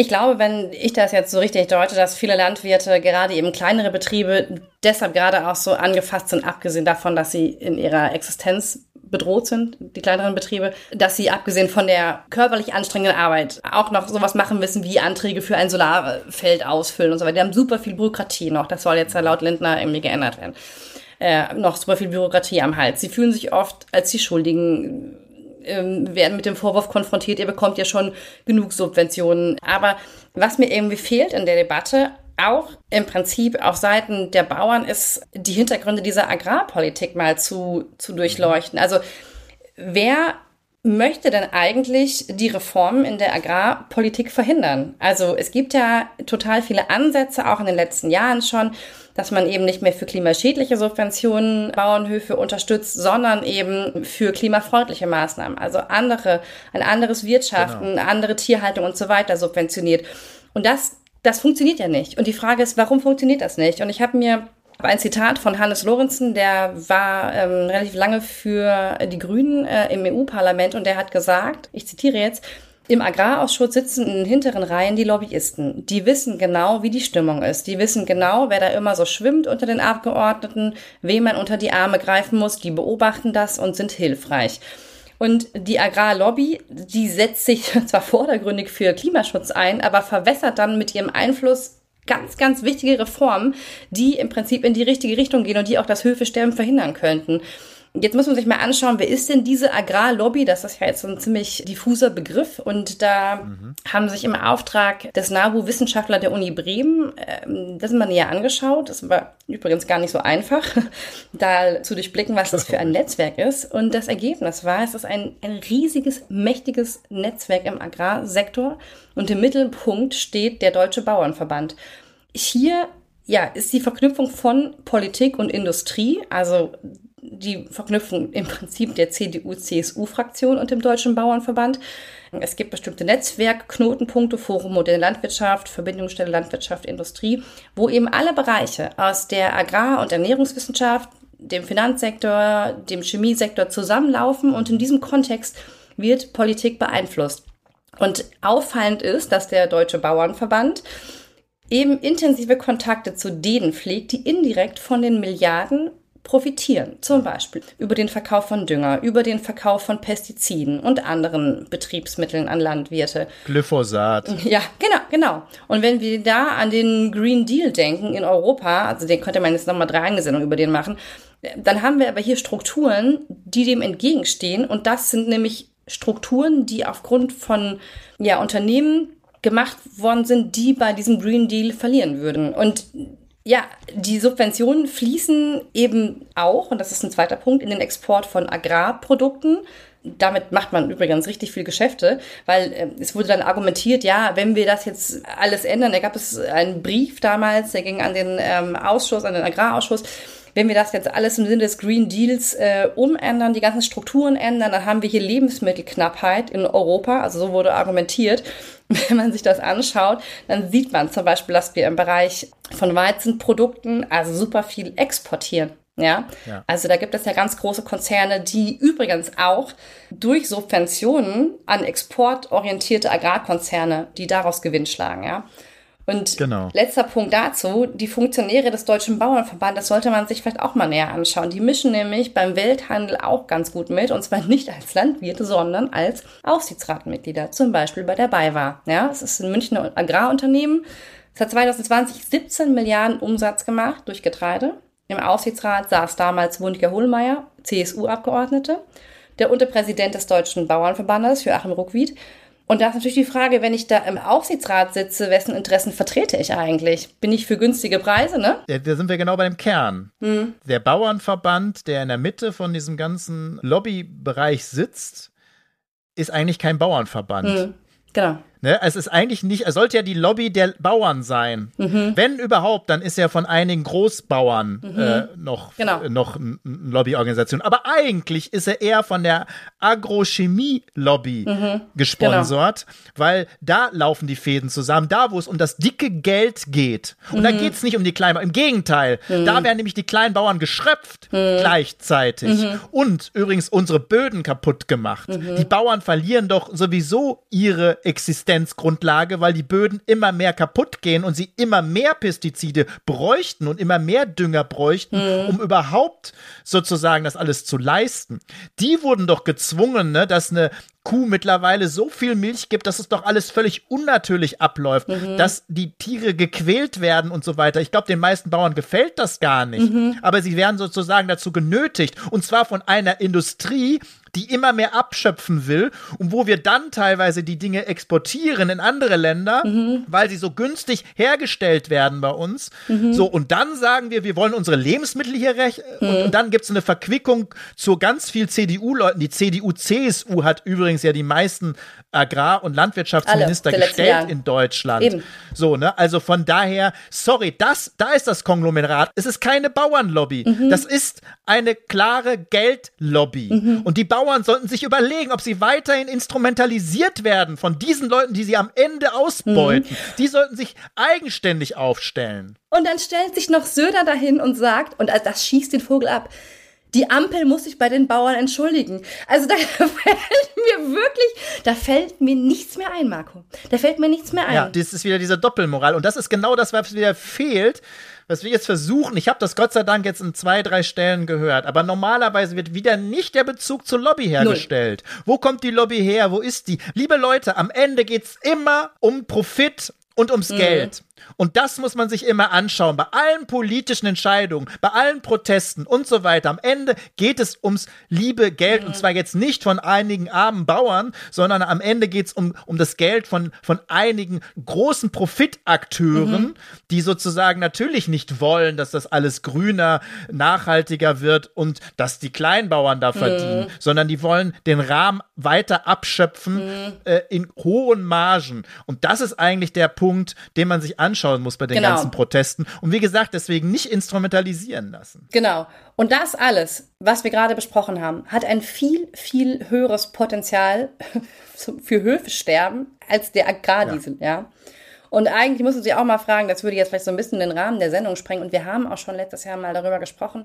B: Ich glaube, wenn ich das jetzt so richtig deute, dass viele Landwirte, gerade eben kleinere Betriebe, deshalb gerade auch so angefasst sind, abgesehen davon, dass sie in ihrer Existenz bedroht sind, die kleineren Betriebe, dass sie abgesehen von der körperlich anstrengenden Arbeit auch noch sowas machen müssen wie Anträge für ein Solarfeld ausfüllen und so weiter. Die haben super viel Bürokratie noch. Das soll jetzt laut Lindner irgendwie geändert werden. Äh, noch super viel Bürokratie am Hals. Sie fühlen sich oft als die Schuldigen ähm, werden mit dem Vorwurf konfrontiert, ihr bekommt ja schon genug Subventionen. Aber was mir irgendwie fehlt in der Debatte, auch im Prinzip auf Seiten der Bauern ist, die Hintergründe dieser Agrarpolitik mal zu, zu durchleuchten. Also wer möchte denn eigentlich die Reformen in der Agrarpolitik verhindern? Also es gibt ja total viele Ansätze, auch in den letzten Jahren schon, dass man eben nicht mehr für klimaschädliche Subventionen Bauernhöfe unterstützt, sondern eben für klimafreundliche Maßnahmen. Also andere, ein anderes Wirtschaften, genau. andere Tierhaltung und so weiter subventioniert. Und das das funktioniert ja nicht. Und die Frage ist, warum funktioniert das nicht? Und ich habe mir Ein Zitat von Hannes Lorenzen, der war ähm, relativ lange für die Grünen äh, im EU-Parlament und der hat gesagt, ich zitiere jetzt, im Agrarausschuss sitzen in den hinteren Reihen die Lobbyisten. Die wissen genau, wie die Stimmung ist. Die wissen genau, wer da immer so schwimmt unter den Abgeordneten, wem man unter die Arme greifen muss. Die beobachten das und sind hilfreich. Und die Agrarlobby, die setzt sich [LAUGHS] zwar vordergründig für Klimaschutz ein, aber verwässert dann mit ihrem Einfluss ganz, ganz wichtige Reformen, die im Prinzip in die richtige Richtung gehen und die auch das Höfesterben verhindern könnten. Jetzt muss man sich mal anschauen, wer ist denn diese Agrarlobby? Das ist ja jetzt so ein ziemlich diffuser Begriff. Und da mhm. haben sich im Auftrag des NABU-Wissenschaftler der Uni Bremen ähm, das mal näher angeschaut. Das war übrigens gar nicht so einfach, [LAUGHS] da zu durchblicken, was das für ein [LAUGHS] Netzwerk ist. Und das Ergebnis war, es ist ein, ein riesiges, mächtiges Netzwerk im Agrarsektor. Und im Mittelpunkt steht der Deutsche Bauernverband. Hier ja, ist die Verknüpfung von Politik und Industrie, also die Verknüpfung im Prinzip der CDU-CSU-Fraktion und dem Deutschen Bauernverband. Es gibt bestimmte Netzwerkknotenpunkte, Forum Moderne Landwirtschaft, Verbindungsstelle Landwirtschaft, Industrie, wo eben alle Bereiche aus der Agrar- und Ernährungswissenschaft, dem Finanzsektor, dem Chemiesektor zusammenlaufen und in diesem Kontext wird Politik beeinflusst. Und auffallend ist, dass der Deutsche Bauernverband eben intensive Kontakte zu denen pflegt, die indirekt von den Milliarden profitieren. Zum Beispiel über den Verkauf von Dünger, über den Verkauf von Pestiziden und anderen Betriebsmitteln an Landwirte.
A: Glyphosat.
B: Ja, genau, genau. Und wenn wir da an den Green Deal denken in Europa, also den könnte man jetzt nochmal drei eigene Sendungen über den machen, dann haben wir aber hier Strukturen, die dem entgegenstehen. Und das sind nämlich Strukturen, die aufgrund von ja, Unternehmen gemacht worden sind, die bei diesem Green Deal verlieren würden. Und ja, die Subventionen fließen eben auch, und das ist ein zweiter Punkt, in den Export von Agrarprodukten. Damit macht man übrigens richtig viel Geschäfte, weil äh, es wurde dann argumentiert, ja, wenn wir das jetzt alles ändern, da gab es einen Brief damals, der ging an den ähm, Ausschuss, an den Agrarausschuss, wenn wir das jetzt alles im Sinne des Green Deals äh, umändern, die ganzen Strukturen ändern, dann haben wir hier Lebensmittelknappheit in Europa. Also so wurde argumentiert. Wenn man sich das anschaut, dann sieht man zum Beispiel, dass wir im Bereich von Weizenprodukten also super viel exportieren. Ja? ja? also da gibt es ja ganz große Konzerne, die übrigens auch durch Subventionen an exportorientierte Agrarkonzerne, die daraus Gewinn schlagen. Ja, und genau. letzter Punkt dazu, die Funktionäre des Deutschen Bauernverbandes sollte man sich vielleicht auch mal näher anschauen. Die mischen nämlich beim Welthandel auch ganz gut mit, und zwar nicht als Landwirte, sondern als Aufsichtsratmitglieder, zum Beispiel bei der BayWa. Ja, es ist ein Münchner Agrarunternehmen. Es hat 2020 17 Milliarden Umsatz gemacht durch Getreide. Im Aufsichtsrat saß damals Wundger Hohlmeier, CSU-Abgeordnete, der Unterpräsident des Deutschen Bauernverbandes, Joachim Ruckwied, und da ist natürlich die Frage, wenn ich da im Aufsichtsrat sitze, wessen Interessen vertrete ich eigentlich? Bin ich für günstige Preise, ne?
A: Ja, da sind wir genau bei dem Kern. Hm. Der Bauernverband, der in der Mitte von diesem ganzen Lobbybereich sitzt, ist eigentlich kein Bauernverband. Hm.
B: Genau.
A: Ne? Es ist eigentlich nicht, es sollte ja die Lobby der Bauern sein. Mhm. Wenn überhaupt, dann ist ja von einigen Großbauern mhm. äh, noch, genau. äh, noch eine Lobbyorganisation. Aber eigentlich ist er eher von der Agrochemie-Lobby mhm. gesponsert, genau. weil da laufen die Fäden zusammen, da wo es um das dicke Geld geht. Und da mhm. geht es nicht um die Kleinbauern, im Gegenteil, mhm. da werden nämlich die Kleinbauern geschröpft mhm. gleichzeitig. Und übrigens unsere Böden kaputt gemacht. Die Bauern verlieren doch sowieso ihre Existenz Existenzgrundlage, weil die Böden immer mehr kaputt gehen und sie immer mehr Pestizide bräuchten und immer mehr Dünger bräuchten, mhm. um überhaupt sozusagen das alles zu leisten. Die wurden doch gezwungen, ne, dass eine Kuh mittlerweile so viel Milch gibt, dass es doch alles völlig unnatürlich abläuft, mhm. dass die Tiere gequält werden und so weiter. Ich glaube, den meisten Bauern gefällt das gar nicht. Mhm. Aber sie werden sozusagen dazu genötigt. Und zwar von einer Industrie, die immer mehr abschöpfen will und wo wir dann teilweise die Dinge exportieren in andere Länder, mhm. weil sie so günstig hergestellt werden bei uns. Mhm. So, und dann sagen wir, wir wollen unsere Lebensmittel hier recht. Mhm. Und, und, dann gibt es eine Verquickung zu ganz viel CDU-Leuten. Die CDU-CSU hat übrigens ja die meisten Agrar- und Landwirtschaftsminister gestellt in Deutschland. Eben. So, ne? Also von daher, sorry, das, da ist das Konglomerat. Es ist keine Bauernlobby. Mhm. Das ist eine klare Geldlobby. Mhm. Und die Bauern Bauern sollten sich überlegen, ob sie weiterhin instrumentalisiert werden von diesen Leuten, die sie am Ende ausbeuten. Mhm. Die sollten sich eigenständig aufstellen.
B: Und dann stellt sich noch Söder dahin und sagt, und das schießt den Vogel ab, die Ampel muss sich bei den Bauern entschuldigen. Also da [LAUGHS] fällt mir wirklich, da fällt mir nichts mehr ein, Marco. Da fällt mir nichts mehr ein.
A: Ja, das ist wieder diese Doppelmoral. Und das ist genau das, was wieder fehlt, was wir jetzt versuchen. Ich habe das Gott sei Dank jetzt in zwei, drei Stellen gehört. Aber normalerweise wird wieder nicht der Bezug zur Lobby hergestellt. Null. Wo kommt die Lobby her? Wo ist die? Liebe Leute, am Ende geht's immer um Profit und ums mhm. Geld. Und das muss man sich immer anschauen. Bei allen politischen Entscheidungen, bei allen Protesten und so weiter. Am Ende geht es ums liebe Geld. Mhm. Und zwar jetzt nicht von einigen armen Bauern, sondern am Ende geht es um, um das Geld von, von einigen großen Profitakteuren, mhm. die sozusagen natürlich nicht wollen, dass das alles grüner, nachhaltiger wird und dass die Kleinbauern da mhm. verdienen, sondern die wollen den Rahmen weiter abschöpfen mhm. äh, in hohen Margen. Und das ist eigentlich der Punkt, den man sich anschaut anschauen muss bei den genau. ganzen Protesten. Und wie gesagt, deswegen nicht instrumentalisieren lassen.
B: Genau. Und das alles, was wir gerade besprochen haben, hat ein viel, viel höheres Potenzial [LAUGHS] für Höfesterben als der Agrardiesel, ja. ja. Und eigentlich muss man sich auch mal fragen, das würde jetzt vielleicht so ein bisschen den Rahmen der Sendung sprengen. Und wir haben auch schon letztes Jahr mal darüber gesprochen,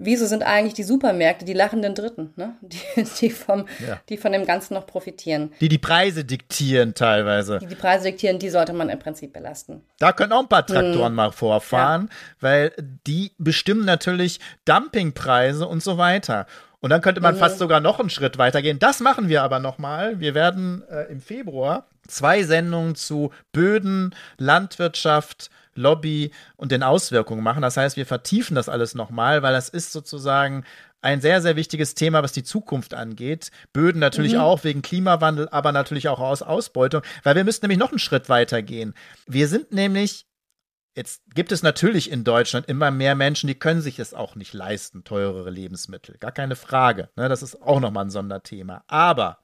B: wieso sind eigentlich die Supermärkte die lachenden Dritten, ne? [LAUGHS] die, die, vom, ja. die von dem Ganzen noch profitieren.
A: Die die Preise diktieren teilweise.
B: Die die Preise diktieren, die sollte man im Prinzip belasten.
A: Da können auch ein paar Traktoren hm. mal vorfahren, ja. weil die bestimmen natürlich Dumpingpreise und so weiter. Und dann könnte man mhm. fast sogar noch einen Schritt weitergehen. Das machen wir aber nochmal. Wir werden äh, im Februar zwei Sendungen zu Böden, Landwirtschaft, Lobby und den Auswirkungen machen. Das heißt, wir vertiefen das alles nochmal, weil das ist sozusagen ein sehr, sehr wichtiges Thema, was die Zukunft angeht. Böden natürlich mhm. auch wegen Klimawandel, aber natürlich auch aus Ausbeutung, weil wir müssen nämlich noch einen Schritt weiter gehen. Wir sind nämlich Jetzt gibt es natürlich in Deutschland immer mehr Menschen, die können sich es auch nicht leisten, teurere Lebensmittel. Gar keine Frage. Ne? Das ist auch nochmal ein Sonderthema. Aber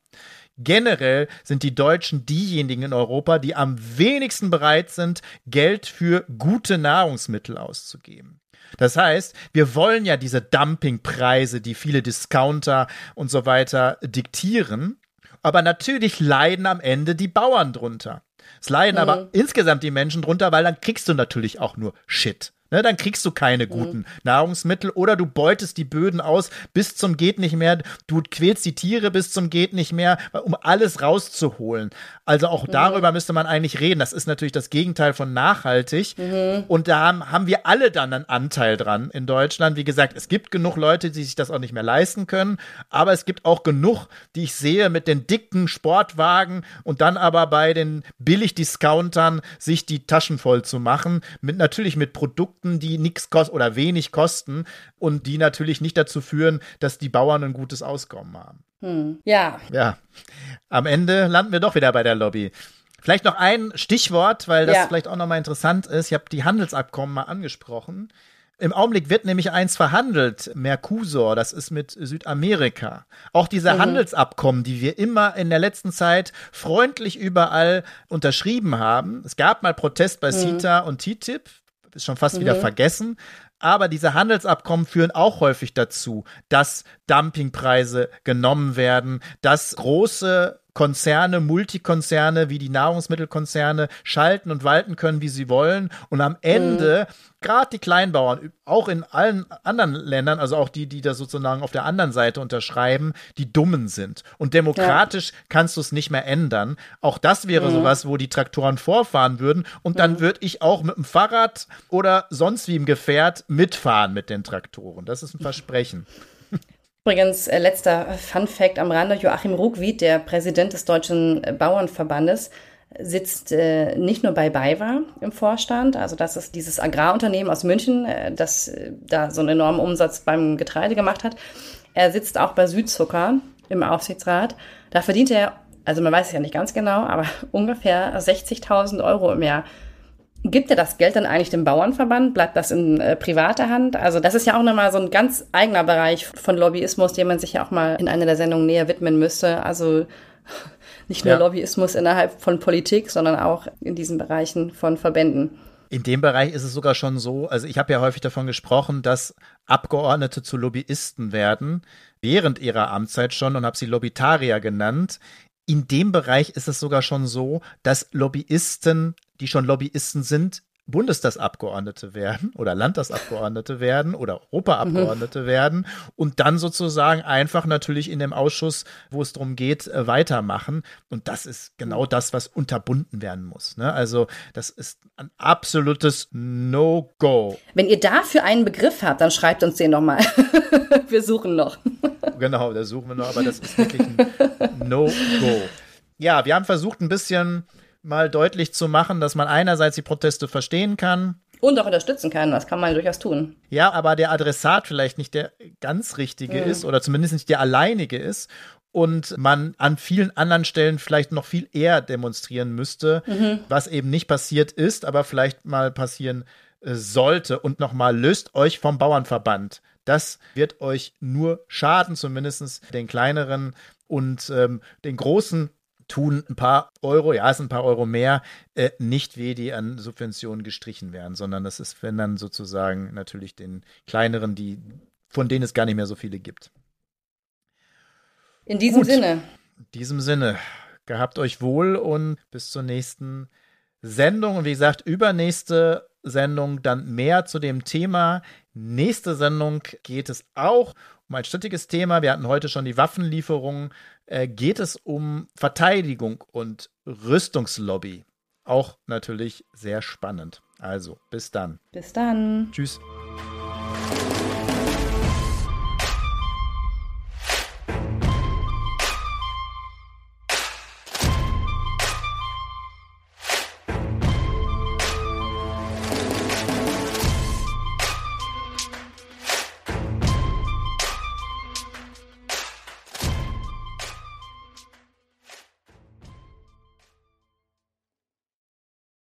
A: Generell sind die Deutschen diejenigen in Europa, die am wenigsten bereit sind, Geld für gute Nahrungsmittel auszugeben. Das heißt, wir wollen ja diese Dumpingpreise, die viele Discounter und so weiter diktieren, aber natürlich leiden am Ende die Bauern drunter. Es leiden mhm. aber insgesamt die Menschen drunter, weil dann kriegst du natürlich auch nur Shit. Ne, dann kriegst du keine guten mhm. Nahrungsmittel oder du beutest die Böden aus bis zum geht nicht mehr. Du quälst die Tiere bis zum geht nicht mehr, um alles rauszuholen. Also auch mhm. darüber müsste man eigentlich reden. Das ist natürlich das Gegenteil von nachhaltig. Mhm. Und da haben, haben wir alle dann einen Anteil dran in Deutschland. Wie gesagt, es gibt genug Leute, die sich das auch nicht mehr leisten können. Aber es gibt auch genug, die ich sehe mit den dicken Sportwagen und dann aber bei den Billig-Discountern sich die Taschen voll zu machen. Mit, natürlich mit Produkten Produkten, die nichts kosten oder wenig kosten und die natürlich nicht dazu führen, dass die Bauern ein gutes Auskommen haben.
B: Hm. Ja.
A: Ja. Am Ende landen wir doch wieder bei der Lobby. Vielleicht noch ein Stichwort, weil das ja. vielleicht auch nochmal interessant ist. Ich habe die Handelsabkommen mal angesprochen. Im Augenblick wird nämlich eins verhandelt, Mercosur, das ist mit Südamerika. Auch diese mhm. Handelsabkommen, die wir immer in der letzten Zeit freundlich überall unterschrieben haben. Es gab mal Protest bei mhm. CETA und TTIP, ist schon fast mhm. wieder vergessen. Aber diese Handelsabkommen führen auch häufig dazu, dass Dumpingpreise genommen werden, dass große Konzerne, Multikonzerne wie die Nahrungsmittelkonzerne schalten und walten können, wie sie wollen. Und am Ende, mhm. gerade die Kleinbauern, auch in allen anderen Ländern, also auch die, die da sozusagen auf der anderen Seite unterschreiben, die Dummen sind. Und demokratisch ja. kannst du es nicht mehr ändern. Auch das wäre mhm. sowas, wo die Traktoren vorfahren würden. Und dann mhm. würde ich auch mit dem Fahrrad oder sonst wie im Gefährt mitfahren mit den Traktoren. Das ist ein Versprechen.
B: Übrigens, äh, letzter Fun Fact am Rande, Joachim Ruckwied, der Präsident des Deutschen Bauernverbandes, sitzt äh, nicht nur bei BayWa im Vorstand, also das ist dieses Agrarunternehmen aus München, äh, das äh, da so einen enormen Umsatz beim Getreide gemacht hat. Er sitzt auch bei Südzucker im Aufsichtsrat. Da verdient er, also man weiß es ja nicht ganz genau, aber [LAUGHS] ungefähr 60.000 Euro im Jahr Gibt er das Geld dann eigentlich dem Bauernverband? Bleibt das in äh, privater Hand? Also das ist ja auch nochmal so ein ganz eigener Bereich von Lobbyismus, dem man sich ja auch mal in einer der Sendungen näher widmen müsste. Also [LAUGHS] nicht nur ja. Lobbyismus innerhalb von Politik, sondern auch in diesen Bereichen von Verbänden.
A: In dem Bereich ist es sogar schon so, also ich habe ja häufig davon gesprochen, dass Abgeordnete zu Lobbyisten werden, während ihrer Amtszeit schon und habe sie Lobbytarier genannt. In dem Bereich ist es sogar schon so, dass Lobbyisten, die schon Lobbyisten sind, Bundestagsabgeordnete werden oder Landtagsabgeordnete werden oder Europaabgeordnete mhm. werden und dann sozusagen einfach natürlich in dem Ausschuss, wo es darum geht, äh, weitermachen. Und das ist genau das, was unterbunden werden muss. Ne? Also das ist ein absolutes No-Go.
B: Wenn ihr dafür einen Begriff habt, dann schreibt uns den nochmal. [LAUGHS] wir suchen noch.
A: genau, da suchen wir noch, aber das ist wirklich ein No-Go. Ja, wir haben versucht, ein bisschen mal deutlich zu machen, dass man einerseits die Proteste verstehen kann.
B: Und auch unterstützen kann, das kann man durchaus tun.
A: Ja, aber der Adressat vielleicht nicht der ganz richtige mhm. ist oder zumindest nicht der alleinige ist und man an vielen anderen Stellen vielleicht noch viel eher demonstrieren müsste, mhm. was eben nicht passiert ist, aber vielleicht mal passieren äh, sollte. Und nochmal, löst euch vom Bauernverband. Das wird euch nur schaden, zumindest den kleineren und ähm, den großen tun ein paar Euro, ja, es sind ein paar Euro mehr, äh, nicht weh, die an Subventionen gestrichen werden, sondern das ist, wenn dann sozusagen natürlich den kleineren, die, von denen es gar nicht mehr so viele gibt.
B: In diesem Gut, Sinne.
A: In diesem Sinne. Gehabt euch wohl und bis zur nächsten Sendung. Und wie gesagt, übernächste Sendung dann mehr zu dem Thema. Nächste Sendung geht es auch um ein strittiges Thema. Wir hatten heute schon die Waffenlieferungen. Äh, geht es um Verteidigung und Rüstungslobby. Auch natürlich sehr spannend. Also, bis dann.
B: Bis dann.
A: Tschüss.